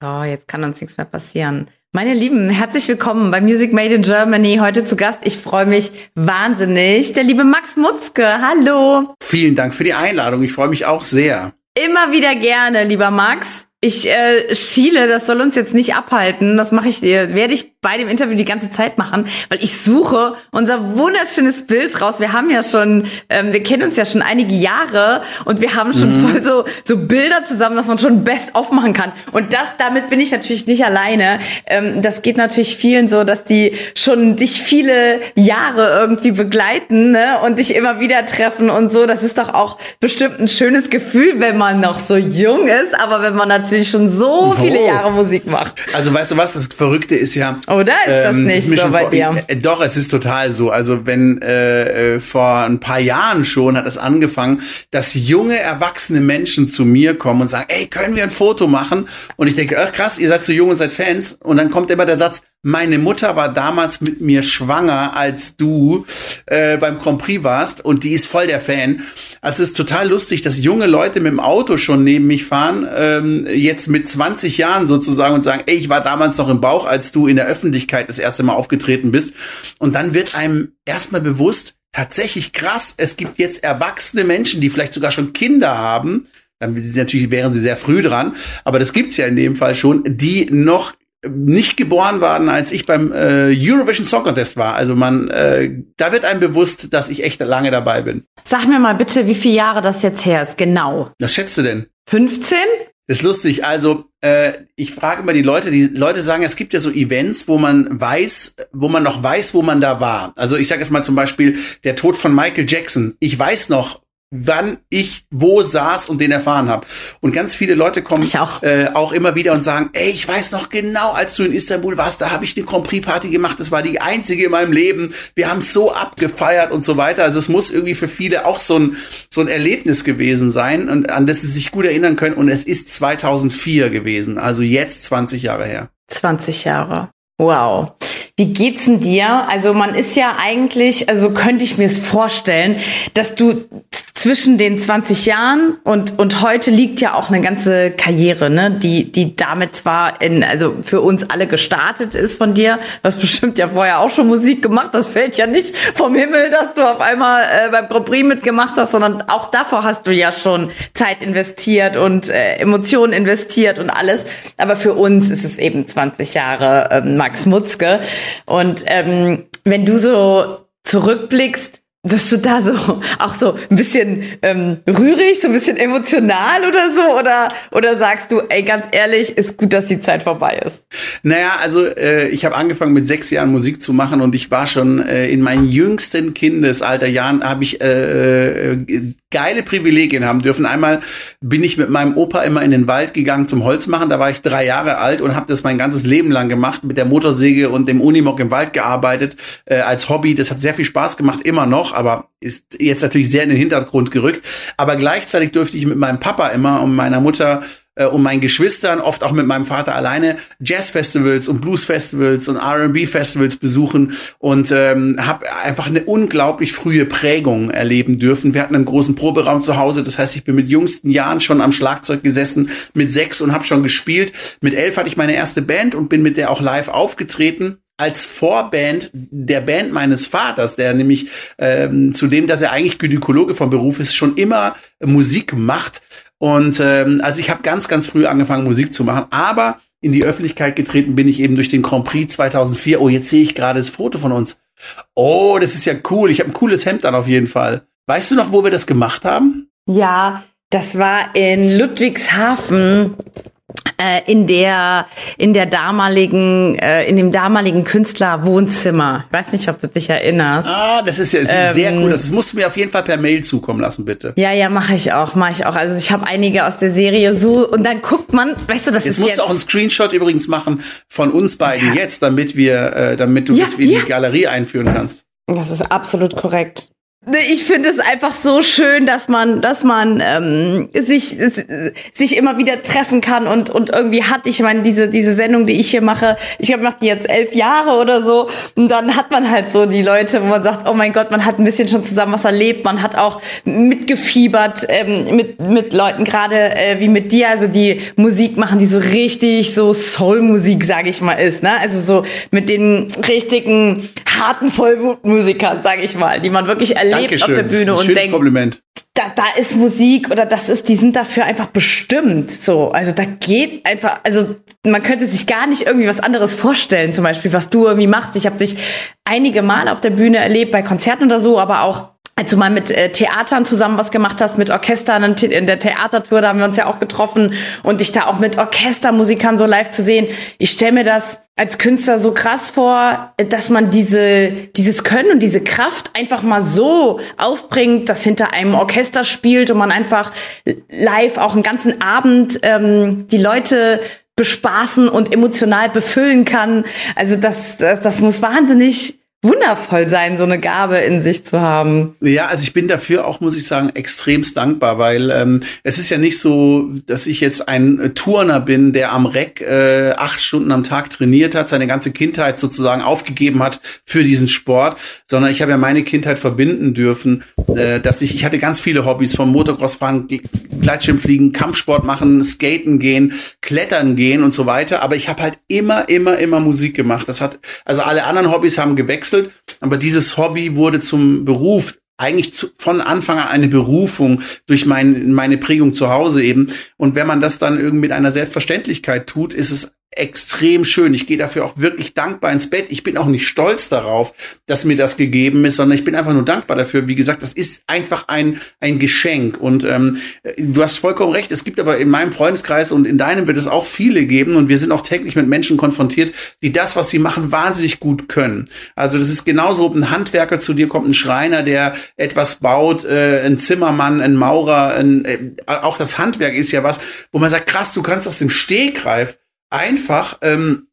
Oh, jetzt kann uns nichts mehr passieren. Meine Lieben, herzlich willkommen bei Music Made in Germany. Heute zu Gast. Ich freue mich wahnsinnig. Der liebe Max Mutzke. Hallo. Vielen Dank für die Einladung. Ich freue mich auch sehr. Immer wieder gerne, lieber Max. Ich äh, schiele, das soll uns jetzt nicht abhalten. Das mache ich, dir, werde ich bei dem Interview die ganze Zeit machen, weil ich suche unser wunderschönes Bild raus. Wir haben ja schon, ähm, wir kennen uns ja schon einige Jahre und wir haben schon mhm. voll so so Bilder zusammen, dass man schon best off machen kann. Und das, damit bin ich natürlich nicht alleine. Ähm, das geht natürlich vielen so, dass die schon dich viele Jahre irgendwie begleiten ne? und dich immer wieder treffen und so. Das ist doch auch bestimmt ein schönes Gefühl, wenn man noch so jung ist, aber wenn man natürlich schon so viele oh. Jahre Musik macht. Also weißt du was, das Verrückte ist ja, oder ist das ähm, nicht so bei dir? Äh, doch, es ist total so. Also wenn äh, äh, vor ein paar Jahren schon hat es angefangen, dass junge erwachsene Menschen zu mir kommen und sagen, ey, können wir ein Foto machen? Und ich denke, ach krass, ihr seid so jung und seid Fans. Und dann kommt immer der Satz, meine Mutter war damals mit mir schwanger, als du äh, beim Grand Prix warst und die ist voll der Fan. Also es ist total lustig, dass junge Leute mit dem Auto schon neben mich fahren, ähm, jetzt mit 20 Jahren sozusagen und sagen, ey, ich war damals noch im Bauch, als du in der Öffentlichkeit das erste Mal aufgetreten bist. Und dann wird einem erstmal bewusst, tatsächlich krass, es gibt jetzt erwachsene Menschen, die vielleicht sogar schon Kinder haben, dann natürlich wären sie sehr früh dran, aber das gibt's ja in dem Fall schon, die noch nicht geboren waren, als ich beim äh, Eurovision Song Contest war. Also man, äh, da wird einem bewusst, dass ich echt lange dabei bin. Sag mir mal bitte, wie viele Jahre das jetzt her ist, genau. Was schätzt du denn? 15? ist lustig. Also äh, ich frage immer die Leute, die Leute sagen, es gibt ja so Events, wo man weiß, wo man noch weiß, wo man da war. Also ich sage jetzt mal zum Beispiel der Tod von Michael Jackson. Ich weiß noch, wann ich wo saß und den erfahren habe. Und ganz viele Leute kommen auch. Äh, auch immer wieder und sagen, ey, ich weiß noch genau, als du in Istanbul warst, da habe ich eine Grand Prix Party gemacht, das war die einzige in meinem Leben. Wir haben so abgefeiert und so weiter. Also es muss irgendwie für viele auch so ein so ein Erlebnis gewesen sein und an das sie sich gut erinnern können und es ist 2004 gewesen, also jetzt 20 Jahre her. 20 Jahre. Wow. Wie geht's denn dir? Also man ist ja eigentlich, also könnte ich mir es vorstellen, dass du zwischen den 20 Jahren und, und heute liegt ja auch eine ganze Karriere, ne, die, die damit zwar in, also für uns alle gestartet ist von dir, was bestimmt ja vorher auch schon Musik gemacht, das fällt ja nicht vom Himmel, dass du auf einmal äh, beim Grand Prix mitgemacht hast, sondern auch davor hast du ja schon Zeit investiert und äh, Emotionen investiert und alles. Aber für uns ist es eben 20 Jahre äh, Max Mutzke. Und ähm, wenn du so zurückblickst, wirst du da so auch so ein bisschen ähm, rührig, so ein bisschen emotional oder so? Oder, oder sagst du, ey, ganz ehrlich, ist gut, dass die Zeit vorbei ist? Naja, also äh, ich habe angefangen mit sechs Jahren Musik zu machen und ich war schon äh, in meinen jüngsten Kindesalterjahren, habe ich äh, äh, geile Privilegien haben dürfen. Einmal bin ich mit meinem Opa immer in den Wald gegangen zum Holz machen. Da war ich drei Jahre alt und habe das mein ganzes Leben lang gemacht, mit der Motorsäge und dem Unimog im Wald gearbeitet äh, als Hobby. Das hat sehr viel Spaß gemacht, immer noch, aber ist jetzt natürlich sehr in den Hintergrund gerückt. Aber gleichzeitig durfte ich mit meinem Papa immer und meiner Mutter äh, und meinen Geschwistern, oft auch mit meinem Vater alleine, Jazzfestivals und Bluesfestivals und R&B-Festivals besuchen und ähm, habe einfach eine unglaublich frühe Prägung erleben dürfen. Wir hatten einen großen Proberaum zu Hause, das heißt, ich bin mit jüngsten Jahren schon am Schlagzeug gesessen, mit sechs und habe schon gespielt. Mit elf hatte ich meine erste Band und bin mit der auch live aufgetreten als Vorband der Band meines Vaters, der nämlich ähm, zu dem, dass er eigentlich Gynäkologe vom Beruf ist, schon immer Musik macht, und ähm, also ich habe ganz, ganz früh angefangen, Musik zu machen, aber in die Öffentlichkeit getreten bin ich eben durch den Grand Prix 2004. Oh, jetzt sehe ich gerade das Foto von uns. Oh, das ist ja cool. Ich habe ein cooles Hemd an auf jeden Fall. Weißt du noch, wo wir das gemacht haben? Ja, das war in Ludwigshafen in der in der damaligen äh, in dem damaligen Künstlerwohnzimmer. Ich weiß nicht, ob du dich erinnerst. Ah, das ist ja das ähm, sehr cool. Das musst du mir auf jeden Fall per Mail zukommen lassen, bitte. Ja, ja, mache ich auch, mache ich auch. Also ich habe einige aus der Serie so und dann guckt man, weißt du, das jetzt ist musst jetzt du auch einen Screenshot übrigens machen von uns beiden ja. jetzt, damit wir, äh, damit du ja, das in ja. die Galerie einführen kannst. Das ist absolut korrekt. Ich finde es einfach so schön, dass man, dass man ähm, sich sich immer wieder treffen kann und und irgendwie hat. Ich meine, diese diese Sendung, die ich hier mache, ich habe mache die jetzt elf Jahre oder so, und dann hat man halt so die Leute, wo man sagt, oh mein Gott, man hat ein bisschen schon zusammen was erlebt, man hat auch mitgefiebert ähm, mit mit Leuten gerade äh, wie mit dir, also die Musik machen, die so richtig so Soul-Musik, sage ich mal, ist, ne? Also so mit den richtigen harten Vollblutmusikern, sage ich mal, die man wirklich erlebt Dankeschön. auf der Bühne und denkt, Kompliment. Da, da ist Musik oder das ist, die sind dafür einfach bestimmt. So, also da geht einfach, also man könnte sich gar nicht irgendwie was anderes vorstellen, zum Beispiel, was du irgendwie machst. Ich habe dich einige Mal auf der Bühne erlebt, bei Konzerten oder so, aber auch als du mal mit äh, Theatern zusammen was gemacht hast, mit Orchestern in der Theatertour, da haben wir uns ja auch getroffen und dich da auch mit Orchestermusikern so live zu sehen. Ich stelle mir das als Künstler so krass vor, dass man diese, dieses Können und diese Kraft einfach mal so aufbringt, dass hinter einem Orchester spielt und man einfach live auch einen ganzen Abend ähm, die Leute bespaßen und emotional befüllen kann. Also das, das, das muss wahnsinnig wundervoll sein, so eine Gabe in sich zu haben. Ja, also ich bin dafür auch, muss ich sagen, extremst dankbar, weil ähm, es ist ja nicht so, dass ich jetzt ein Turner bin, der am Reck äh, acht Stunden am Tag trainiert hat, seine ganze Kindheit sozusagen aufgegeben hat für diesen Sport, sondern ich habe ja meine Kindheit verbinden dürfen, äh, dass ich, ich hatte ganz viele Hobbys, vom Motocrossfahren, Gleitschirmfliegen, Kampfsport machen, Skaten gehen, Klettern gehen und so weiter, aber ich habe halt immer, immer, immer Musik gemacht. Das hat, also alle anderen Hobbys haben gewechselt, gewechselt, aber dieses Hobby wurde zum Beruf eigentlich zu, von Anfang an eine Berufung durch mein, meine Prägung zu Hause eben. Und wenn man das dann irgendwie mit einer Selbstverständlichkeit tut, ist es extrem schön. Ich gehe dafür auch wirklich dankbar ins Bett. Ich bin auch nicht stolz darauf, dass mir das gegeben ist, sondern ich bin einfach nur dankbar dafür. Wie gesagt, das ist einfach ein, ein Geschenk. Und ähm, du hast vollkommen recht. Es gibt aber in meinem Freundeskreis und in deinem wird es auch viele geben. Und wir sind auch täglich mit Menschen konfrontiert, die das, was sie machen, wahnsinnig gut können. Also das ist genauso, ob ein Handwerker zu dir kommt, ein Schreiner, der etwas baut, äh, ein Zimmermann, ein Maurer, ein, äh, auch das Handwerk ist ja was, wo man sagt, krass, du kannst aus dem Stegreif einfach ähm,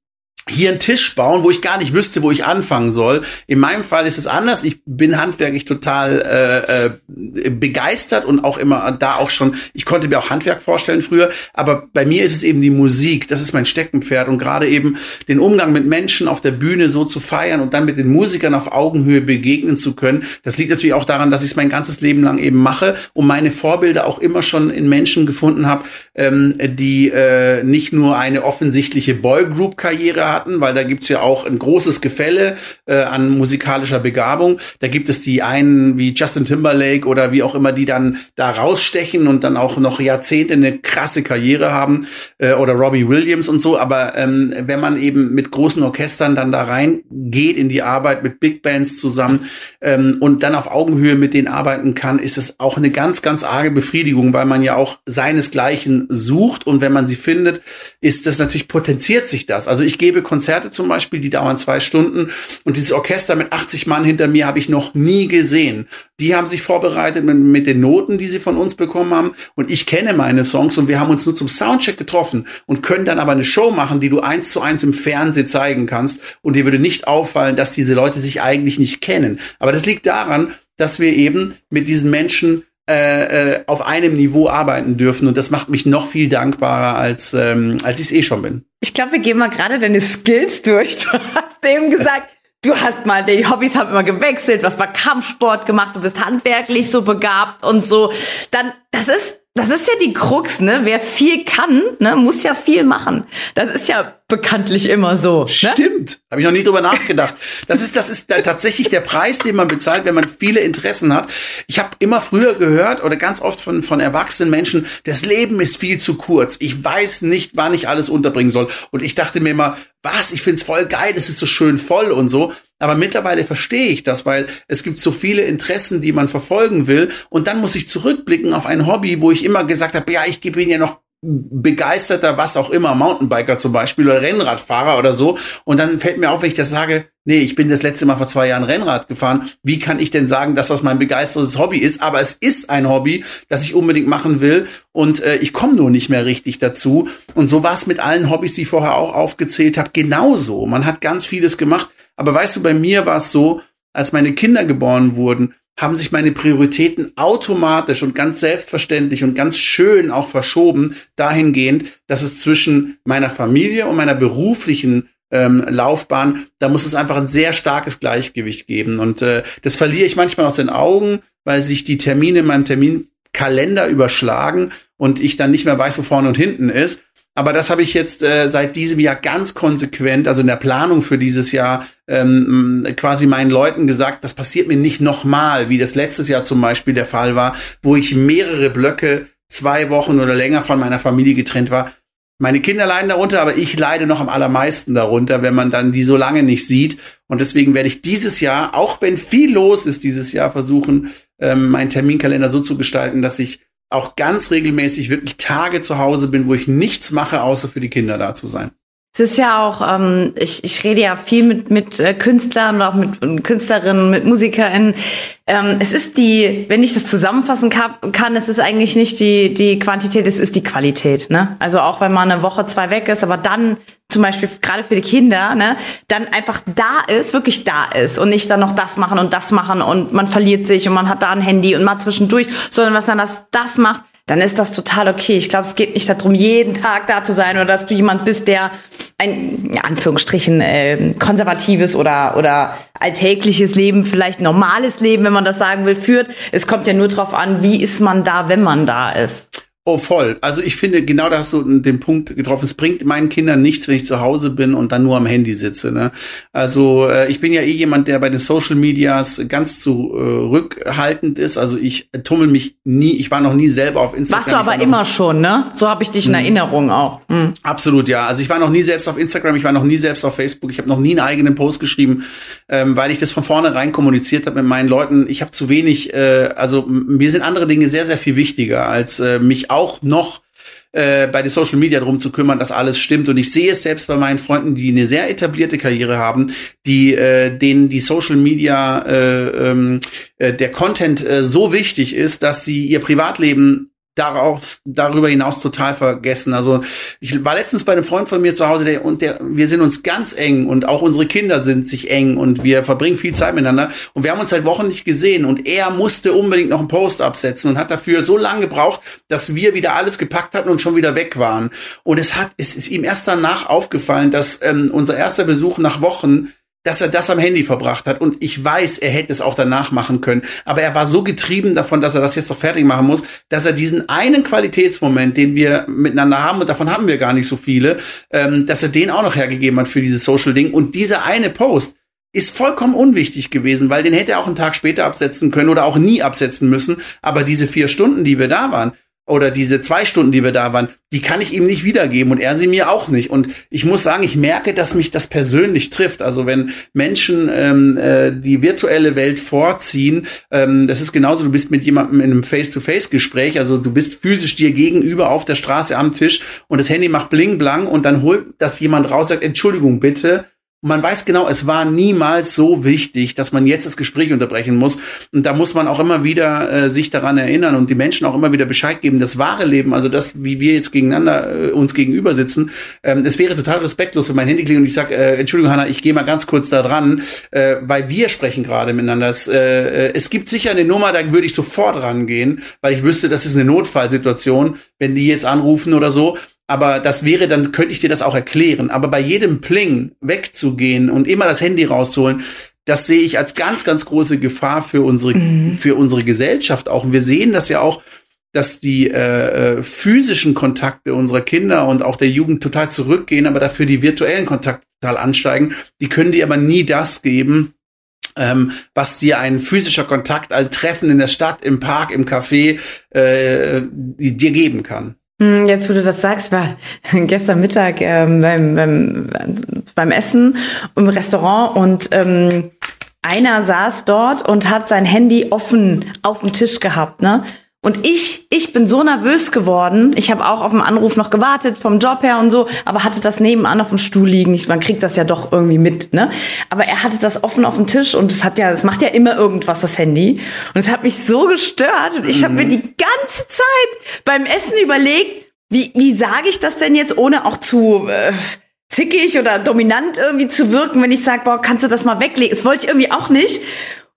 hier einen Tisch bauen, wo ich gar nicht wüsste, wo ich anfangen soll. In meinem Fall ist es anders. Ich bin handwerklich total äh, äh, begeistert und auch immer da auch schon, ich konnte mir auch Handwerk vorstellen früher, aber bei mir ist es eben die Musik, das ist mein Steckenpferd und gerade eben den Umgang mit Menschen auf der Bühne so zu feiern und dann mit den Musikern auf Augenhöhe begegnen zu können, das liegt natürlich auch daran, dass ich es mein ganzes Leben lang eben mache und meine Vorbilder auch immer schon in Menschen gefunden habe, ähm, die äh, nicht nur eine offensichtliche Boygroup-Karriere hatten, weil da gibt's ja auch ein großes Gefälle äh, an musikalischer Begabung. Da gibt es die einen wie Justin Timberlake oder wie auch immer, die dann da rausstechen und dann auch noch Jahrzehnte eine krasse Karriere haben äh, oder Robbie Williams und so. Aber ähm, wenn man eben mit großen Orchestern dann da reingeht in die Arbeit mit Big Bands zusammen ähm, und dann auf Augenhöhe mit denen arbeiten kann, ist es auch eine ganz, ganz arge Befriedigung, weil man ja auch seinesgleichen sucht und wenn man sie findet, ist das natürlich potenziert sich das. Also ich gebe Konzerte zum Beispiel, die dauern zwei Stunden und dieses Orchester mit 80 Mann hinter mir habe ich noch nie gesehen. Die haben sich vorbereitet mit, mit den Noten, die sie von uns bekommen haben und ich kenne meine Songs und wir haben uns nur zum Soundcheck getroffen und können dann aber eine Show machen, die du eins zu eins im Fernsehen zeigen kannst und dir würde nicht auffallen, dass diese Leute sich eigentlich nicht kennen. Aber das liegt daran, dass wir eben mit diesen Menschen äh, äh, auf einem Niveau arbeiten dürfen und das macht mich noch viel dankbarer als ähm, als ich es eh schon bin. Ich glaube, wir gehen mal gerade deine Skills durch. Du hast eben gesagt, du hast mal die Hobbys haben immer gewechselt, was war Kampfsport gemacht, du bist handwerklich so begabt und so. Dann das ist das ist ja die Krux, ne? Wer viel kann, ne, muss ja viel machen. Das ist ja bekanntlich immer so. Ne? Stimmt. Habe ich noch nie drüber nachgedacht. Das ist, das ist tatsächlich der Preis, den man bezahlt, wenn man viele Interessen hat. Ich habe immer früher gehört oder ganz oft von, von erwachsenen Menschen, das Leben ist viel zu kurz. Ich weiß nicht, wann ich alles unterbringen soll. Und ich dachte mir immer, was, ich find's voll geil, es ist so schön voll und so. Aber mittlerweile verstehe ich das, weil es gibt so viele Interessen, die man verfolgen will. Und dann muss ich zurückblicken auf ein Hobby, wo ich immer gesagt habe, ja, ich ihn ja noch begeisterter, was auch immer, Mountainbiker zum Beispiel oder Rennradfahrer oder so. Und dann fällt mir auf, wenn ich das sage, nee, ich bin das letzte Mal vor zwei Jahren Rennrad gefahren. Wie kann ich denn sagen, dass das mein begeistertes Hobby ist? Aber es ist ein Hobby, das ich unbedingt machen will. Und äh, ich komme nur nicht mehr richtig dazu. Und so war es mit allen Hobbys, die ich vorher auch aufgezählt habe, genauso. Man hat ganz vieles gemacht. Aber weißt du, bei mir war es so, als meine Kinder geboren wurden, haben sich meine Prioritäten automatisch und ganz selbstverständlich und ganz schön auch verschoben dahingehend, dass es zwischen meiner Familie und meiner beruflichen ähm, Laufbahn, da muss es einfach ein sehr starkes Gleichgewicht geben. Und äh, das verliere ich manchmal aus den Augen, weil sich die Termine in meinem Terminkalender überschlagen und ich dann nicht mehr weiß, wo vorne und hinten ist. Aber das habe ich jetzt äh, seit diesem Jahr ganz konsequent, also in der Planung für dieses Jahr, ähm, quasi meinen Leuten gesagt, das passiert mir nicht nochmal, wie das letztes Jahr zum Beispiel der Fall war, wo ich mehrere Blöcke zwei Wochen oder länger von meiner Familie getrennt war. Meine Kinder leiden darunter, aber ich leide noch am allermeisten darunter, wenn man dann die so lange nicht sieht. Und deswegen werde ich dieses Jahr, auch wenn viel los ist dieses Jahr, versuchen, ähm, meinen Terminkalender so zu gestalten, dass ich auch ganz regelmäßig wirklich Tage zu Hause bin, wo ich nichts mache, außer für die Kinder da zu sein. Es ist ja auch, ähm, ich, ich rede ja viel mit, mit äh, Künstlern und auch mit Künstlerinnen, mit MusikerInnen. Ähm, es ist die, wenn ich das zusammenfassen kann, es ist eigentlich nicht die, die Quantität, es ist die Qualität. Ne? Also auch wenn man eine Woche, zwei weg ist, aber dann zum Beispiel gerade für die Kinder, ne, dann einfach da ist, wirklich da ist und nicht dann noch das machen und das machen und man verliert sich und man hat da ein Handy und mal zwischendurch, sondern was dann das, das macht, dann ist das total okay. Ich glaube, es geht nicht darum, jeden Tag da zu sein oder dass du jemand bist, der ein, in Anführungsstrichen, äh, konservatives oder, oder alltägliches Leben, vielleicht normales Leben, wenn man das sagen will, führt. Es kommt ja nur drauf an, wie ist man da, wenn man da ist. Oh, voll. Also ich finde, genau da hast du den Punkt getroffen. Es bringt meinen Kindern nichts, wenn ich zu Hause bin und dann nur am Handy sitze. Ne? Also äh, ich bin ja eh jemand, der bei den Social Medias ganz zurückhaltend äh, ist. Also ich tummel mich nie, ich war noch nie selber auf Instagram. Warst du aber immer schon, ne? So habe ich dich in mhm. Erinnerung auch. Mhm. Absolut, ja. Also ich war noch nie selbst auf Instagram, ich war noch nie selbst auf Facebook, ich habe noch nie einen eigenen Post geschrieben, ähm, weil ich das von vornherein kommuniziert habe mit meinen Leuten. Ich habe zu wenig, äh, also mir sind andere Dinge sehr, sehr viel wichtiger, als äh, mich auch noch äh, bei den Social Media drum zu kümmern, dass alles stimmt. Und ich sehe es selbst bei meinen Freunden, die eine sehr etablierte Karriere haben, die äh, denen die Social Media äh, ähm, äh, der Content äh, so wichtig ist, dass sie ihr Privatleben darauf, darüber hinaus total vergessen. Also ich war letztens bei einem Freund von mir zu Hause, der und der, wir sind uns ganz eng und auch unsere Kinder sind sich eng und wir verbringen viel Zeit miteinander und wir haben uns seit Wochen nicht gesehen und er musste unbedingt noch einen Post absetzen und hat dafür so lange gebraucht, dass wir wieder alles gepackt hatten und schon wieder weg waren. Und es hat, es ist ihm erst danach aufgefallen, dass ähm, unser erster Besuch nach Wochen dass er das am Handy verbracht hat. Und ich weiß, er hätte es auch danach machen können. Aber er war so getrieben davon, dass er das jetzt noch fertig machen muss, dass er diesen einen Qualitätsmoment, den wir miteinander haben, und davon haben wir gar nicht so viele, ähm, dass er den auch noch hergegeben hat für dieses Social-Ding. Und dieser eine Post, ist vollkommen unwichtig gewesen, weil den hätte er auch einen Tag später absetzen können oder auch nie absetzen müssen. Aber diese vier Stunden, die wir da waren, oder diese zwei Stunden, die wir da waren, die kann ich ihm nicht wiedergeben und er sie mir auch nicht. Und ich muss sagen, ich merke, dass mich das persönlich trifft. Also wenn Menschen ähm, äh, die virtuelle Welt vorziehen, ähm, das ist genauso, du bist mit jemandem in einem Face-to-Face-Gespräch, also du bist physisch dir gegenüber auf der Straße am Tisch und das Handy macht bling blang und dann holt das jemand raus, sagt, Entschuldigung bitte, man weiß genau, es war niemals so wichtig, dass man jetzt das Gespräch unterbrechen muss. Und da muss man auch immer wieder äh, sich daran erinnern und die Menschen auch immer wieder Bescheid geben. Das wahre Leben, also das, wie wir jetzt gegeneinander äh, uns gegenüber sitzen, ähm, es wäre total respektlos, wenn mein Handy klingt und ich sage, äh, Entschuldigung, Hanna, ich gehe mal ganz kurz da dran, äh, weil wir sprechen gerade miteinander. Es, äh, äh, es gibt sicher eine Nummer, da würde ich sofort rangehen, weil ich wüsste, das ist eine Notfallsituation, wenn die jetzt anrufen oder so. Aber das wäre, dann könnte ich dir das auch erklären. Aber bei jedem Pling wegzugehen und immer das Handy rausholen, das sehe ich als ganz, ganz große Gefahr für unsere, mhm. für unsere Gesellschaft auch. Und wir sehen das ja auch, dass die äh, äh, physischen Kontakte unserer Kinder und auch der Jugend total zurückgehen, aber dafür die virtuellen Kontakte total ansteigen. Die können dir aber nie das geben, ähm, was dir ein physischer Kontakt, ein Treffen in der Stadt, im Park, im Café äh, dir geben kann. Hm, jetzt, wo du das sagst, war gestern Mittag ähm, beim, beim, beim Essen im Restaurant und ähm, einer saß dort und hat sein Handy offen auf dem Tisch gehabt, ne? Und ich, ich bin so nervös geworden. Ich habe auch auf den Anruf noch gewartet vom Job her und so, aber hatte das nebenan auf dem Stuhl liegen. Ich, man kriegt das ja doch irgendwie mit, ne? Aber er hatte das offen auf dem Tisch und es hat ja, es macht ja immer irgendwas das Handy. Und es hat mich so gestört und ich mhm. habe mir die ganze Zeit beim Essen überlegt, wie wie sage ich das denn jetzt, ohne auch zu äh, zickig oder dominant irgendwie zu wirken, wenn ich sage, boah, kannst du das mal weglegen? Das wollte ich irgendwie auch nicht.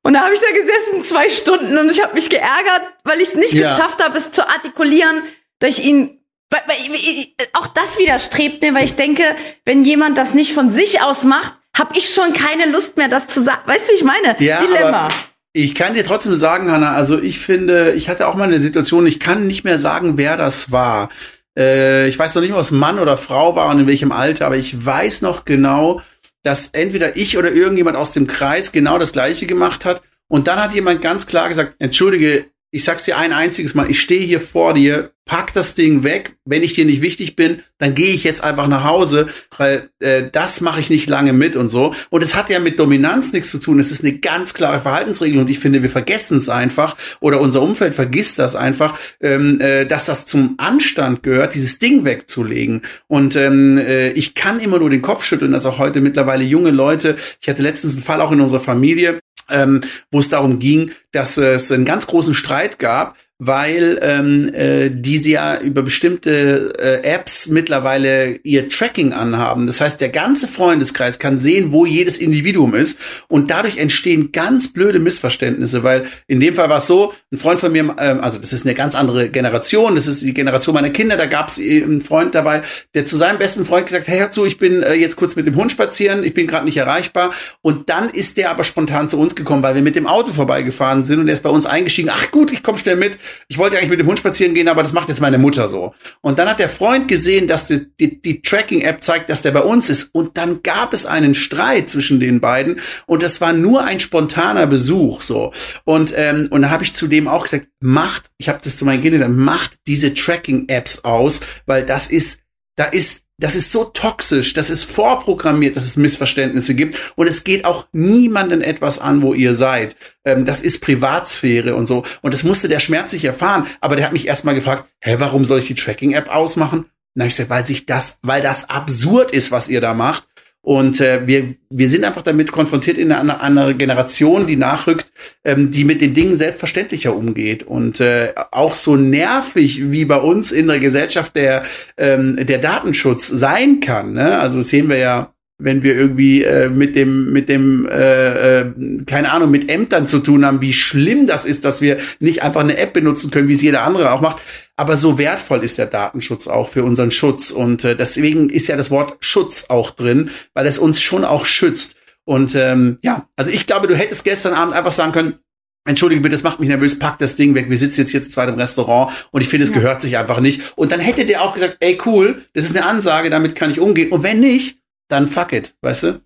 Und da habe ich da gesessen zwei Stunden und ich habe mich geärgert, weil ich es nicht ja. geschafft habe, es zu artikulieren, dass ich ihn weil, weil, auch das widerstrebt mir, weil ich denke, wenn jemand das nicht von sich aus macht, habe ich schon keine Lust mehr, das zu sagen. Weißt du, wie ich meine? Ja, Dilemma. Ich kann dir trotzdem sagen, Hanna, also ich finde, ich hatte auch mal eine Situation, ich kann nicht mehr sagen, wer das war. Äh, ich weiß noch nicht ob es Mann oder Frau war und in welchem Alter, aber ich weiß noch genau, dass entweder ich oder irgendjemand aus dem Kreis genau das gleiche gemacht hat. Und dann hat jemand ganz klar gesagt, entschuldige, ich sag's dir ein einziges Mal, ich stehe hier vor dir, pack das Ding weg. Wenn ich dir nicht wichtig bin, dann gehe ich jetzt einfach nach Hause, weil äh, das mache ich nicht lange mit und so. Und es hat ja mit Dominanz nichts zu tun. Es ist eine ganz klare Verhaltensregel und ich finde, wir vergessen es einfach oder unser Umfeld vergisst das einfach, ähm, äh, dass das zum Anstand gehört, dieses Ding wegzulegen. Und ähm, äh, ich kann immer nur den Kopf schütteln, dass auch heute mittlerweile junge Leute, ich hatte letztens einen Fall auch in unserer Familie, ähm, wo es darum ging, dass es einen ganz großen Streit gab, weil ähm, äh, diese ja über bestimmte äh, Apps mittlerweile ihr Tracking anhaben. Das heißt, der ganze Freundeskreis kann sehen, wo jedes Individuum ist. Und dadurch entstehen ganz blöde Missverständnisse, weil in dem Fall war es so, ein Freund von mir, ähm, also das ist eine ganz andere Generation, das ist die Generation meiner Kinder, da gab es einen Freund dabei, der zu seinem besten Freund gesagt, hey, hör zu, ich bin äh, jetzt kurz mit dem Hund spazieren, ich bin gerade nicht erreichbar. Und dann ist der aber spontan zu uns gekommen, weil wir mit dem Auto vorbeigefahren sind und er ist bei uns eingestiegen, ach gut, ich komme schnell mit, ich wollte eigentlich mit dem Hund spazieren gehen, aber das macht jetzt meine Mutter so. Und dann hat der Freund gesehen, dass die, die, die Tracking-App zeigt, dass der bei uns ist. Und dann gab es einen Streit zwischen den beiden. Und das war nur ein spontaner Besuch, so. Und, ähm, und da habe ich zu dem auch gesagt, macht, ich habe das zu meinen Kindern gesagt, macht diese Tracking-Apps aus, weil das ist, da ist das ist so toxisch, das ist vorprogrammiert, dass es Missverständnisse gibt und es geht auch niemanden etwas an, wo ihr seid. Ähm, das ist Privatsphäre und so. Und das musste der schmerzlich erfahren. Aber der hat mich erstmal gefragt, hä, warum soll ich die Tracking-App ausmachen? Na, ich gesagt, weil sich das, weil das absurd ist, was ihr da macht. Und äh, wir, wir sind einfach damit konfrontiert in einer anderen Generation, die nachrückt, ähm, die mit den Dingen selbstverständlicher umgeht. Und äh, auch so nervig, wie bei uns in der Gesellschaft der, ähm, der Datenschutz sein kann. Ne? Also das sehen wir ja wenn wir irgendwie äh, mit dem mit dem äh, äh, keine Ahnung mit Ämtern zu tun haben, wie schlimm das ist, dass wir nicht einfach eine App benutzen können, wie es jeder andere auch macht. Aber so wertvoll ist der Datenschutz auch für unseren Schutz und äh, deswegen ist ja das Wort Schutz auch drin, weil es uns schon auch schützt. Und ähm, ja, also ich glaube, du hättest gestern Abend einfach sagen können, Entschuldige bitte, das macht mich nervös, pack das Ding weg, wir sitzen jetzt hier zu zweit im Restaurant und ich finde, es ja. gehört sich einfach nicht. Und dann hätte der auch gesagt, ey cool, das ist eine Ansage, damit kann ich umgehen. Und wenn nicht, dann fuck it, weißt du?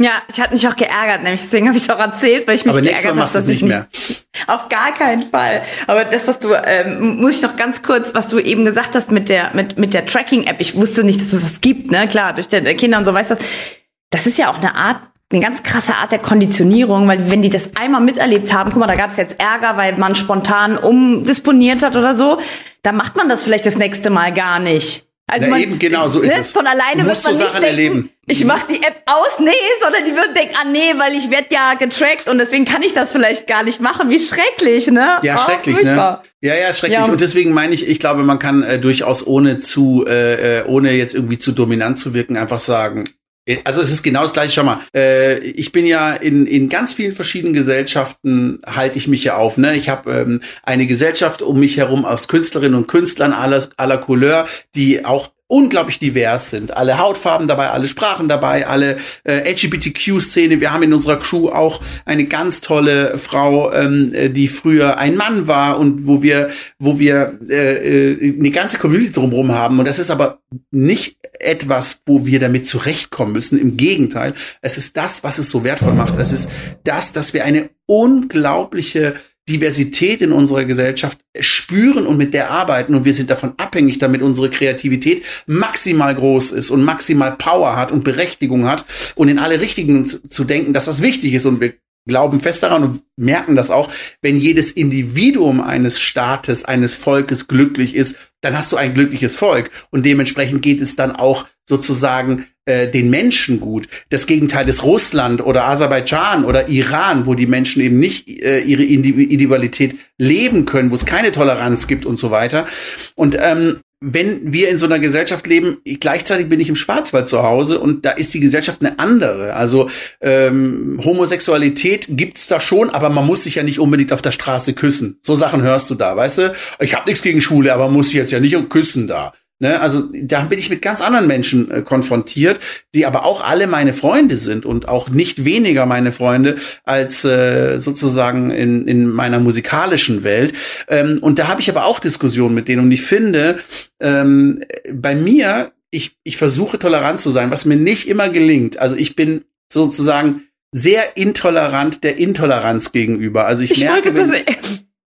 Ja, ich hatte mich auch geärgert, nämlich deswegen habe ich es auch erzählt, weil ich mich Aber geärgert habe, dass ich nicht mehr. auf gar keinen Fall. Aber das, was du ähm, muss ich noch ganz kurz, was du eben gesagt hast mit der mit mit der Tracking-App. Ich wusste nicht, dass es das gibt, ne? Klar, durch die Kinder und so weißt du. Das ist ja auch eine Art eine ganz krasse Art der Konditionierung, weil wenn die das einmal miterlebt haben, guck mal, da gab es jetzt Ärger, weil man spontan umdisponiert hat oder so, dann macht man das vielleicht das nächste Mal gar nicht. Also man, eben genau so ist ne, es. Von alleine wird man nicht Sachen denken, erleben. ich mach die App aus, nee, sondern die wird denken, ah nee, weil ich werde ja getrackt und deswegen kann ich das vielleicht gar nicht machen. Wie schrecklich, ne? Ja, oh, schrecklich, ne? Ja, ja, schrecklich. Ja. Und deswegen meine ich, ich glaube, man kann äh, durchaus ohne zu, äh, äh ohne jetzt irgendwie zu dominant zu wirken, einfach sagen, also es ist genau das gleiche. Schau mal, äh, ich bin ja in, in ganz vielen verschiedenen Gesellschaften halte ich mich ja auf. Ne? Ich habe ähm, eine Gesellschaft um mich herum aus Künstlerinnen und Künstlern aller, aller Couleur, die auch unglaublich divers sind. Alle Hautfarben dabei, alle Sprachen dabei, alle äh, LGBTQ-Szene. Wir haben in unserer Crew auch eine ganz tolle Frau, ähm, äh, die früher ein Mann war und wo wir, wo wir äh, äh, eine ganze Community drumherum haben. Und das ist aber nicht etwas, wo wir damit zurechtkommen müssen. Im Gegenteil, es ist das, was es so wertvoll macht. Es ist das, dass wir eine unglaubliche Diversität in unserer Gesellschaft spüren und mit der arbeiten und wir sind davon abhängig, damit unsere Kreativität maximal groß ist und maximal Power hat und Berechtigung hat und in alle Richtungen zu denken, dass das wichtig ist und wir glauben fest daran und merken das auch, wenn jedes Individuum eines Staates, eines Volkes glücklich ist, dann hast du ein glückliches Volk und dementsprechend geht es dann auch sozusagen äh, den Menschen gut. Das Gegenteil ist Russland oder Aserbaidschan oder Iran, wo die Menschen eben nicht äh, ihre Individualität leben können, wo es keine Toleranz gibt und so weiter. Und ähm, wenn wir in so einer Gesellschaft leben, gleichzeitig bin ich im Schwarzwald zu Hause und da ist die Gesellschaft eine andere. Also ähm, Homosexualität gibt's da schon, aber man muss sich ja nicht unbedingt auf der Straße küssen. So Sachen hörst du da, weißt du? Ich habe nichts gegen Schwule, aber muss ich jetzt ja nicht küssen da. Ne, also da bin ich mit ganz anderen Menschen äh, konfrontiert, die aber auch alle meine Freunde sind und auch nicht weniger meine Freunde als äh, sozusagen in, in meiner musikalischen Welt. Ähm, und da habe ich aber auch Diskussionen mit denen und ich finde, ähm, bei mir, ich, ich versuche tolerant zu sein, was mir nicht immer gelingt. Also ich bin sozusagen sehr intolerant der Intoleranz gegenüber. Also ich, ich merke, wenn,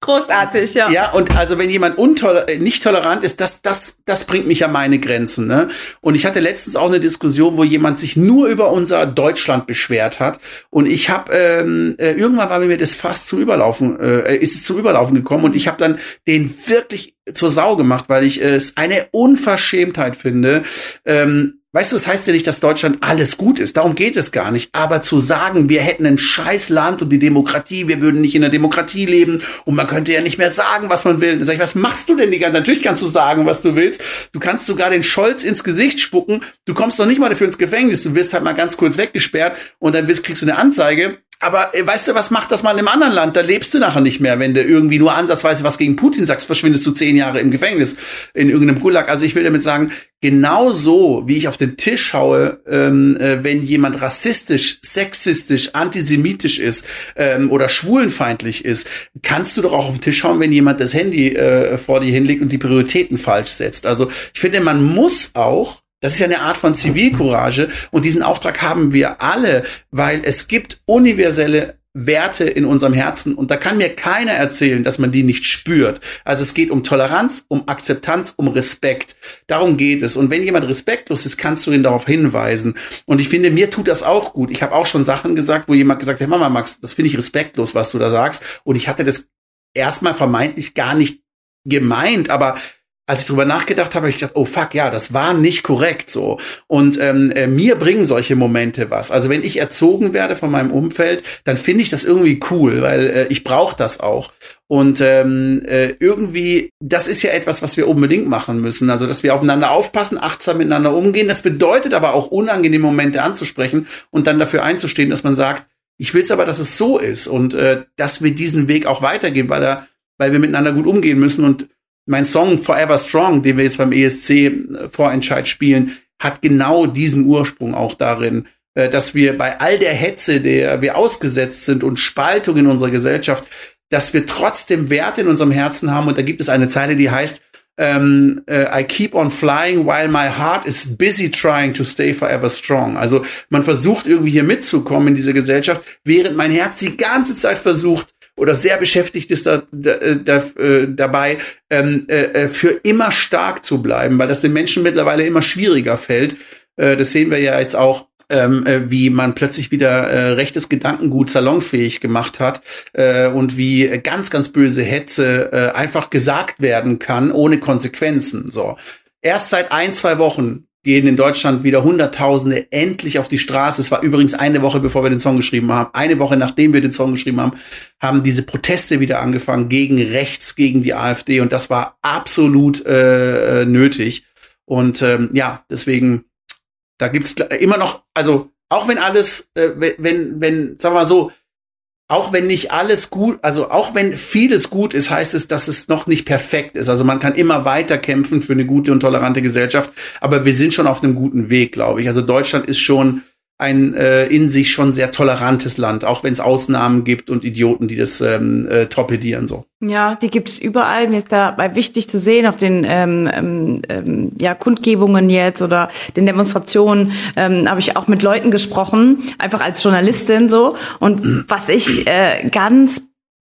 Großartig, ja. Ja, und also wenn jemand untoler äh, nicht tolerant ist, das, das, das bringt mich an meine Grenzen. Ne? Und ich hatte letztens auch eine Diskussion, wo jemand sich nur über unser Deutschland beschwert hat. Und ich habe ähm, äh, irgendwann war mir das fast zum Überlaufen, äh, ist es zum Überlaufen gekommen und ich habe dann den wirklich zur Sau gemacht, weil ich es eine Unverschämtheit finde, ähm, Weißt du, es das heißt ja nicht, dass Deutschland alles gut ist. Darum geht es gar nicht. Aber zu sagen, wir hätten ein scheiß Land und die Demokratie, wir würden nicht in der Demokratie leben und man könnte ja nicht mehr sagen, was man will. Sag ich, was machst du denn die ganze Zeit? Natürlich kannst du sagen, was du willst. Du kannst sogar den Scholz ins Gesicht spucken. Du kommst doch nicht mal dafür ins Gefängnis. Du wirst halt mal ganz kurz weggesperrt und dann kriegst du eine Anzeige. Aber äh, weißt du, was macht das mal im anderen Land? Da lebst du nachher nicht mehr. Wenn du irgendwie nur ansatzweise was gegen Putin sagst, verschwindest du zehn Jahre im Gefängnis in irgendeinem Gulag. Also ich will damit sagen, genau so, wie ich auf den Tisch schaue, ähm, äh, wenn jemand rassistisch, sexistisch, antisemitisch ist ähm, oder schwulenfeindlich ist, kannst du doch auch auf den Tisch schauen, wenn jemand das Handy äh, vor dir hinlegt und die Prioritäten falsch setzt. Also ich finde, man muss auch das ist ja eine Art von Zivilcourage und diesen Auftrag haben wir alle, weil es gibt universelle Werte in unserem Herzen und da kann mir keiner erzählen, dass man die nicht spürt. Also es geht um Toleranz, um Akzeptanz, um Respekt. Darum geht es. Und wenn jemand respektlos ist, kannst du ihn darauf hinweisen. Und ich finde, mir tut das auch gut. Ich habe auch schon Sachen gesagt, wo jemand gesagt hat, Mama Max, das finde ich respektlos, was du da sagst. Und ich hatte das erstmal vermeintlich gar nicht gemeint, aber als ich drüber nachgedacht habe, habe ich gedacht, oh fuck, ja, das war nicht korrekt so. Und ähm, äh, mir bringen solche Momente was. Also wenn ich erzogen werde von meinem Umfeld, dann finde ich das irgendwie cool, weil äh, ich brauche das auch. Und ähm, äh, irgendwie, das ist ja etwas, was wir unbedingt machen müssen. Also, dass wir aufeinander aufpassen, achtsam miteinander umgehen. Das bedeutet aber auch, unangenehme Momente anzusprechen und dann dafür einzustehen, dass man sagt, ich will es aber, dass es so ist und äh, dass wir diesen Weg auch weitergehen, weil, er, weil wir miteinander gut umgehen müssen und mein Song Forever Strong, den wir jetzt beim ESC äh, Vorentscheid spielen, hat genau diesen Ursprung auch darin, äh, dass wir bei all der Hetze, der wir ausgesetzt sind und Spaltung in unserer Gesellschaft, dass wir trotzdem Werte in unserem Herzen haben. Und da gibt es eine Zeile, die heißt, ähm, äh, I keep on flying while my heart is busy trying to stay forever strong. Also man versucht irgendwie hier mitzukommen in diese Gesellschaft, während mein Herz die ganze Zeit versucht, oder sehr beschäftigt ist da, da, da, äh, dabei, ähm, äh, äh, für immer stark zu bleiben, weil das den Menschen mittlerweile immer schwieriger fällt. Äh, das sehen wir ja jetzt auch ähm, äh, wie man plötzlich wieder äh, rechtes Gedankengut salonfähig gemacht hat äh, und wie ganz, ganz böse Hetze äh, einfach gesagt werden kann, ohne Konsequenzen. So. Erst seit ein, zwei Wochen gehen in Deutschland wieder Hunderttausende endlich auf die Straße. Es war übrigens eine Woche, bevor wir den Song geschrieben haben. Eine Woche, nachdem wir den Song geschrieben haben, haben diese Proteste wieder angefangen gegen rechts, gegen die AfD. Und das war absolut äh, nötig. Und ähm, ja, deswegen, da gibt's immer noch, also auch wenn alles, äh, wenn, wenn, sagen wir mal so, auch wenn nicht alles gut, also auch wenn vieles gut ist, heißt es, dass es noch nicht perfekt ist. Also man kann immer weiter kämpfen für eine gute und tolerante Gesellschaft, aber wir sind schon auf einem guten Weg, glaube ich. Also Deutschland ist schon ein äh, in sich schon sehr tolerantes Land, auch wenn es Ausnahmen gibt und Idioten, die das ähm, äh, torpedieren so. Ja, die gibt es überall. Mir ist dabei wichtig zu sehen auf den ähm, ähm, ähm, ja, Kundgebungen jetzt oder den Demonstrationen ähm, habe ich auch mit Leuten gesprochen, einfach als Journalistin so. Und was ich äh, ganz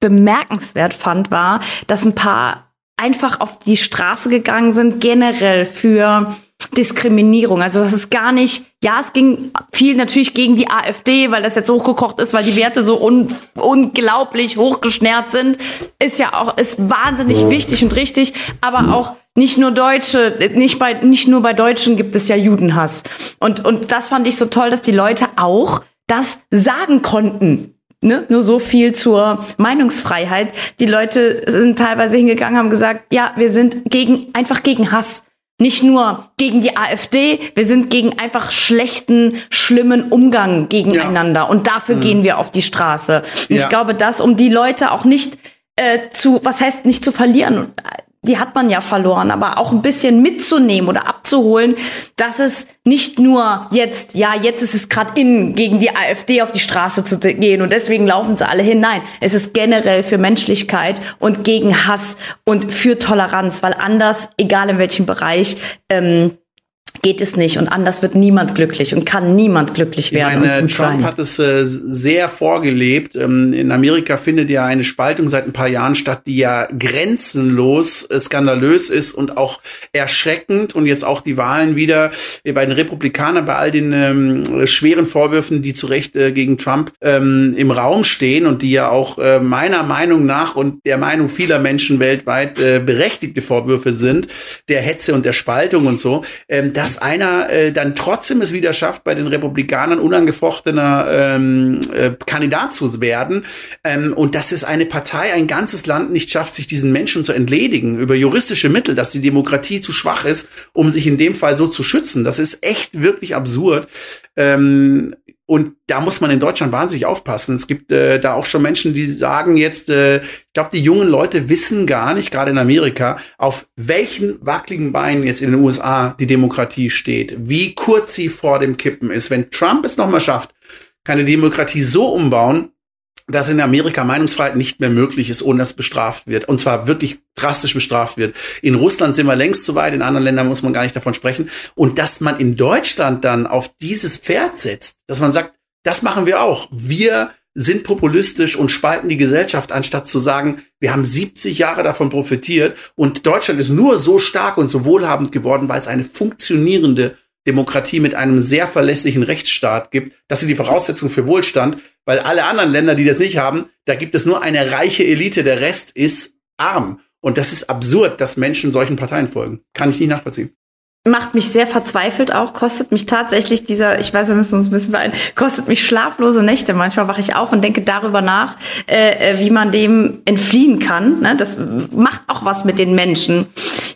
bemerkenswert fand, war, dass ein paar einfach auf die Straße gegangen sind, generell für Diskriminierung. Also das ist gar nicht, ja, es ging viel natürlich gegen die AfD, weil das jetzt hochgekocht ist, weil die Werte so un, unglaublich hochgeschnärt sind. Ist ja auch, ist wahnsinnig wichtig und richtig, aber auch nicht nur Deutsche, nicht bei, nicht nur bei Deutschen gibt es ja Judenhass. Und, und das fand ich so toll, dass die Leute auch das sagen konnten ne, nur so viel zur Meinungsfreiheit. Die Leute sind teilweise hingegangen, haben gesagt, ja, wir sind gegen, einfach gegen Hass. Nicht nur gegen die AfD, wir sind gegen einfach schlechten, schlimmen Umgang gegeneinander. Ja. Und dafür mhm. gehen wir auf die Straße. Und ja. ich glaube, dass um die Leute auch nicht äh, zu, was heißt nicht zu verlieren, die hat man ja verloren, aber auch ein bisschen mitzunehmen oder abzuholen, dass es nicht nur jetzt, ja, jetzt ist es gerade in, gegen die AfD auf die Straße zu gehen und deswegen laufen sie alle hin. Nein, es ist generell für Menschlichkeit und gegen Hass und für Toleranz, weil anders, egal in welchem Bereich, ähm, geht es nicht und anders wird niemand glücklich und kann niemand glücklich werden. Meine, Trump sein. hat es äh, sehr vorgelebt. Ähm, in Amerika findet ja eine Spaltung seit ein paar Jahren statt, die ja grenzenlos äh, skandalös ist und auch erschreckend. Und jetzt auch die Wahlen wieder bei den Republikanern, bei all den ähm, schweren Vorwürfen, die zu Recht äh, gegen Trump ähm, im Raum stehen und die ja auch äh, meiner Meinung nach und der Meinung vieler Menschen weltweit äh, berechtigte Vorwürfe sind, der Hetze und der Spaltung und so. Ähm, dass einer äh, dann trotzdem es wieder schafft, bei den Republikanern unangefochtener ähm, äh, Kandidat zu werden ähm, und dass es eine Partei, ein ganzes Land nicht schafft, sich diesen Menschen zu entledigen über juristische Mittel, dass die Demokratie zu schwach ist, um sich in dem Fall so zu schützen. Das ist echt wirklich absurd. Ähm, und da muss man in Deutschland wahnsinnig aufpassen. Es gibt äh, da auch schon Menschen, die sagen jetzt, äh, ich glaube, die jungen Leute wissen gar nicht, gerade in Amerika, auf welchen wackeligen Beinen jetzt in den USA die Demokratie steht, wie kurz sie vor dem Kippen ist. Wenn Trump es nochmal schafft, kann die Demokratie so umbauen, dass in Amerika Meinungsfreiheit nicht mehr möglich ist, ohne dass bestraft wird. Und zwar wirklich drastisch bestraft wird. In Russland sind wir längst zu weit, in anderen Ländern muss man gar nicht davon sprechen. Und dass man in Deutschland dann auf dieses Pferd setzt, dass man sagt, das machen wir auch. Wir sind populistisch und spalten die Gesellschaft, anstatt zu sagen, wir haben 70 Jahre davon profitiert und Deutschland ist nur so stark und so wohlhabend geworden, weil es eine funktionierende Demokratie mit einem sehr verlässlichen Rechtsstaat gibt. Das sind die Voraussetzungen für Wohlstand, weil alle anderen Länder, die das nicht haben, da gibt es nur eine reiche Elite, der Rest ist arm. Und das ist absurd, dass Menschen solchen Parteien folgen. Kann ich nicht nachvollziehen macht mich sehr verzweifelt auch, kostet mich tatsächlich dieser, ich weiß, wir müssen uns ein bisschen beeilen, kostet mich schlaflose Nächte. Manchmal wache ich auf und denke darüber nach, äh, äh, wie man dem entfliehen kann. Ne? Das macht auch was mit den Menschen.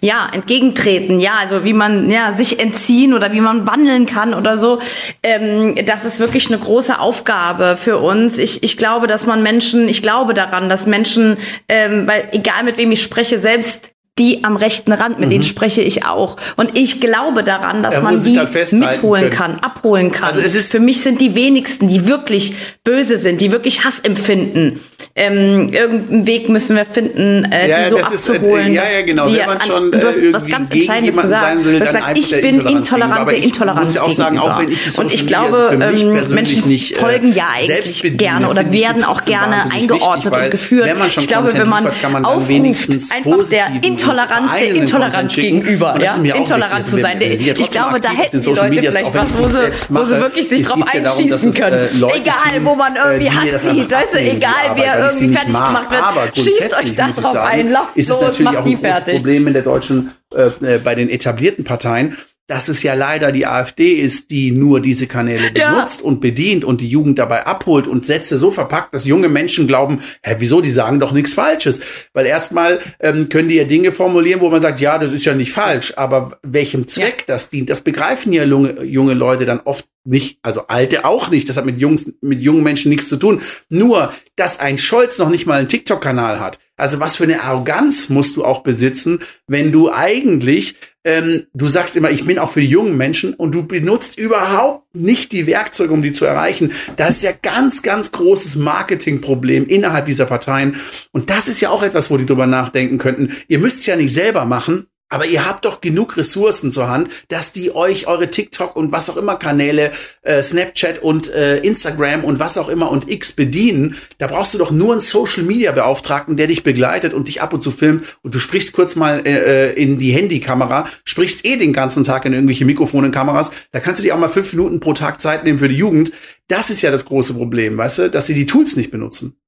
Ja, entgegentreten, ja, also wie man ja sich entziehen oder wie man wandeln kann oder so. Ähm, das ist wirklich eine große Aufgabe für uns. Ich, ich glaube, dass man Menschen, ich glaube daran, dass Menschen, ähm, weil egal mit wem ich spreche, selbst die am rechten Rand, mit mhm. denen spreche ich auch. Und ich glaube daran, dass ja, man die mitholen kann, abholen kann. Also es ist Für mich sind die wenigsten, die wirklich böse sind, die wirklich Hass empfinden. Ähm, irgendeinen Weg müssen wir finden, äh, ja, die so abzuholen. Ist, äh, ja, ja, genau. Wenn man schon du hast was ganz Entscheidendes gesagt. Will, gesagt, ich bin intolerant der Intoleranz ich sagen, auch wenn ich Und ich glaube, ähm, Menschen nicht, folgen ja eigentlich gerne oder werden auch gerne eingeordnet und geführt. Ich glaube, wenn man aufruft, einfach der Intoleranz Intoleranz der Intoleranz gegenüber, ja, intolerant zu sein. Ich glaube, da hätten die Leute vielleicht was, wo sie, wo sie wirklich sich drauf einschießen können. Egal, wo man irgendwie Hass sieht, weißt du, egal, wer irgendwie fertig gemacht wird, schießt euch da drauf ein, lauft los, macht die fertig. Das Problem in der deutschen, äh, äh, bei den etablierten Parteien, dass es ja leider die AfD ist, die nur diese Kanäle benutzt ja. und bedient und die Jugend dabei abholt und Sätze so verpackt, dass junge Menschen glauben, hä, wieso, die sagen doch nichts Falsches. Weil erstmal ähm, können die ja Dinge formulieren, wo man sagt, ja, das ist ja nicht falsch, aber welchem Zweck ja. das dient, das begreifen ja junge, junge Leute dann oft nicht, also alte auch nicht, das hat mit, Jungs, mit jungen Menschen nichts zu tun. Nur, dass ein Scholz noch nicht mal einen TikTok-Kanal hat. Also was für eine Arroganz musst du auch besitzen, wenn du eigentlich ähm, du sagst immer, ich bin auch für die jungen Menschen und du benutzt überhaupt nicht die Werkzeuge, um die zu erreichen. Das ist ja ganz, ganz großes Marketingproblem innerhalb dieser Parteien. Und das ist ja auch etwas, wo die drüber nachdenken könnten. Ihr müsst es ja nicht selber machen, aber ihr habt doch genug Ressourcen zur Hand, dass die euch eure TikTok und was auch immer Kanäle, äh, Snapchat und äh, Instagram und was auch immer und X bedienen. Da brauchst du doch nur einen Social Media Beauftragten, der dich begleitet und dich ab und zu filmt und du sprichst kurz mal äh, äh in die Handykamera, sprichst eh den ganzen Tag in irgendwelche Mikrofone und Kameras. Da kannst du dir auch mal fünf Minuten pro Tag Zeit nehmen für die Jugend. Das ist ja das große Problem, weißt du, dass sie die Tools nicht benutzen.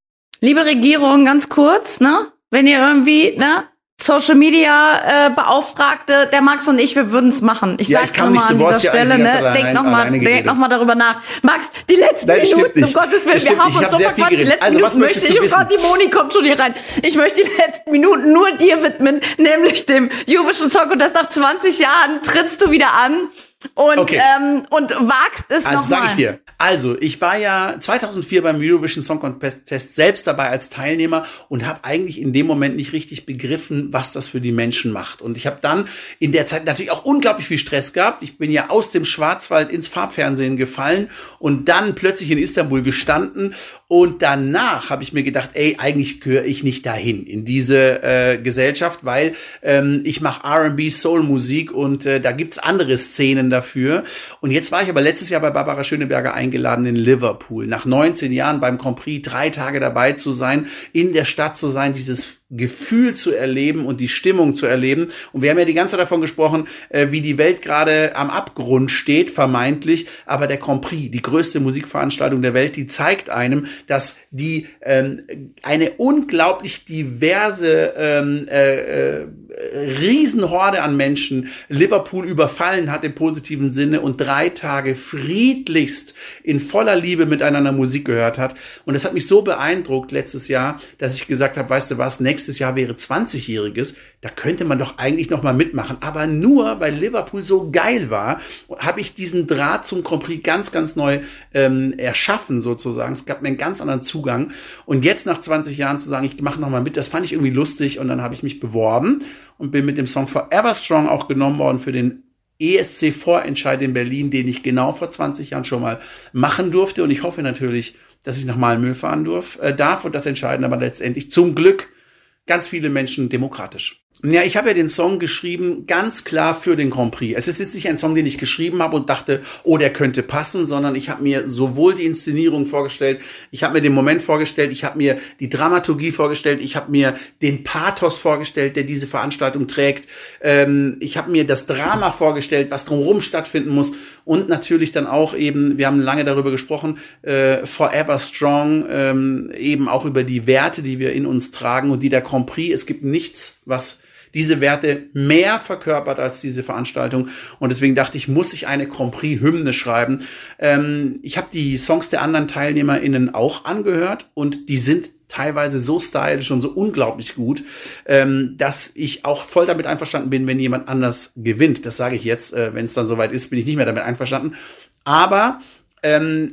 Liebe Regierung, ganz kurz, ne? Wenn ihr irgendwie, ne, Social Media äh, Beauftragte, der Max und ich, wir würden es machen. Ich Ja, sag's nochmal an dieser Stelle, ne? Denk nochmal denk noch mal darüber nach. Max, die letzten Nein, Minuten, um. Gottes Willen, Das wir haben uns so verquatscht. Die letzten Also, Minuten möchte ich, oh Gott, die Moni kommt schon hier rein. Ich möchte die letzten Minuten nur dir widmen, nämlich dem Eurovision Song Contest. Nach 20 Jahren trittst du wieder an und, Okay. ähm, und wagst es Also nochmal. sag ich dir. Also, ich war ja 2004 beim Eurovision Song Contest selbst dabei als Teilnehmer und habe eigentlich in dem Moment nicht richtig begriffen, was das für die Menschen macht. Und ich habe dann in der Zeit natürlich auch unglaublich viel Stress gehabt. Ich bin ja aus dem Schwarzwald ins Farbfernsehen gefallen und dann plötzlich in Istanbul gestanden. Und danach habe ich mir gedacht, ey, eigentlich gehöre ich nicht dahin, in diese äh, Gesellschaft, weil ähm, ich mache R&B, Soul-Musik und äh, da gibt's andere Szenen dafür. Und jetzt war ich aber letztes Jahr bei Barbara Schöneberger eingeladen in Liverpool. Nach 19 Jahren beim Grand Prix drei Tage dabei zu sein, in der Stadt zu sein, dieses Gefühl zu erleben und die Stimmung zu erleben. Und wir haben ja die ganze Zeit davon gesprochen, äh, wie die Welt gerade am Abgrund steht, vermeintlich. Aber der Grand Prix, die größte Musikveranstaltung der Welt, die zeigt einem, dass die ähm, eine unglaublich diverse ähm, äh, äh, Riesenhorde an Menschen Liverpool überfallen hat im positiven Sinne und drei Tage friedlichst in voller Liebe miteinander Musik gehört hat. Und das hat mich so beeindruckt letztes Jahr, dass ich gesagt habe, weißt du was, nächstes Jahr wäre 20-jähriges, da könnte man doch eigentlich noch mal mitmachen. Aber nur, weil Liverpool so geil war, habe ich diesen Draht zum Grand Prix ganz, ganz neu ähm, erschaffen sozusagen. Es gab mir einen ganz anderen Zugang. Und jetzt nach 20 Jahren zu sagen, ich mache noch mal mit, das fand ich irgendwie lustig. Und dann habe ich mich beworben und bin mit dem Song Forever Strong auch genommen worden für den ESC-Vorentscheid in Berlin, den ich genau vor 20 Jahren schon mal machen durfte. Und ich hoffe natürlich, dass ich nach Malmö fahren durf, äh, darf und das entscheiden aber letztendlich zum Glück ganz viele Menschen demokratisch. Ja, ich habe ja den Song geschrieben, ganz klar für den Grand Prix. Es ist jetzt nicht ein Song, den ich geschrieben habe und dachte, oh, der könnte passen, sondern ich habe mir sowohl die Inszenierung vorgestellt, ich habe mir den Moment vorgestellt, ich habe mir die Dramaturgie vorgestellt, ich habe mir den Pathos vorgestellt, der diese Veranstaltung trägt, ähm, ich habe mir das Drama vorgestellt, was drumherum stattfinden muss und natürlich dann auch eben, wir haben lange darüber gesprochen, äh, Forever Strong, ähm, eben auch über die Werte, die wir in uns tragen und die der Grand Prix, es gibt nichts, was diese Werte mehr verkörpert als diese Veranstaltung. Und deswegen dachte ich, muss ich eine Grand Prix-Hymne schreiben. Ähm, ich habe die Songs der anderen TeilnehmerInnen auch angehört und die sind teilweise so stylisch und so unglaublich gut, ähm, dass ich auch voll damit einverstanden bin, wenn jemand anders gewinnt. Das sage ich jetzt, äh, wenn es dann soweit ist, bin ich nicht mehr damit einverstanden. Aber ähm,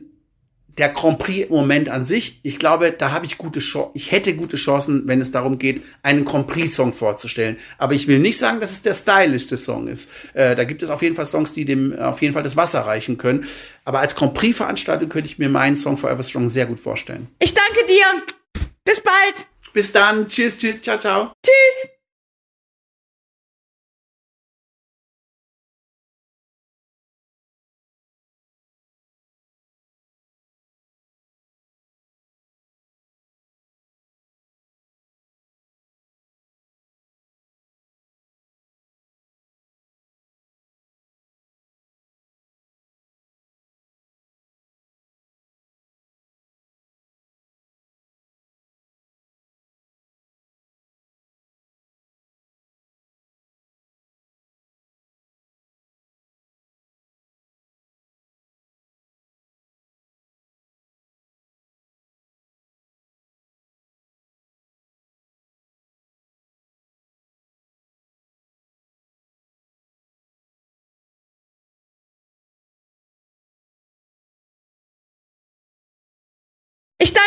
der Grand Prix Moment an sich, ich glaube, da habe ich gute Chancen, ich hätte gute Chancen, wenn es darum geht, einen Grand Prix Song vorzustellen. Aber ich will nicht sagen, dass es der stylischste Song ist. Äh, da gibt es auf jeden Fall Songs, die dem auf jeden Fall das Wasser reichen können. Aber als Grand Prix Veranstaltung könnte ich mir meinen Song Forever Strong sehr gut vorstellen. Ich danke dir. Bis bald. Bis dann. Tschüss, tschüss, ciao, ciao. Tschüss.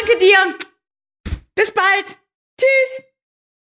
Danke dir. Bis bald. Tschüss.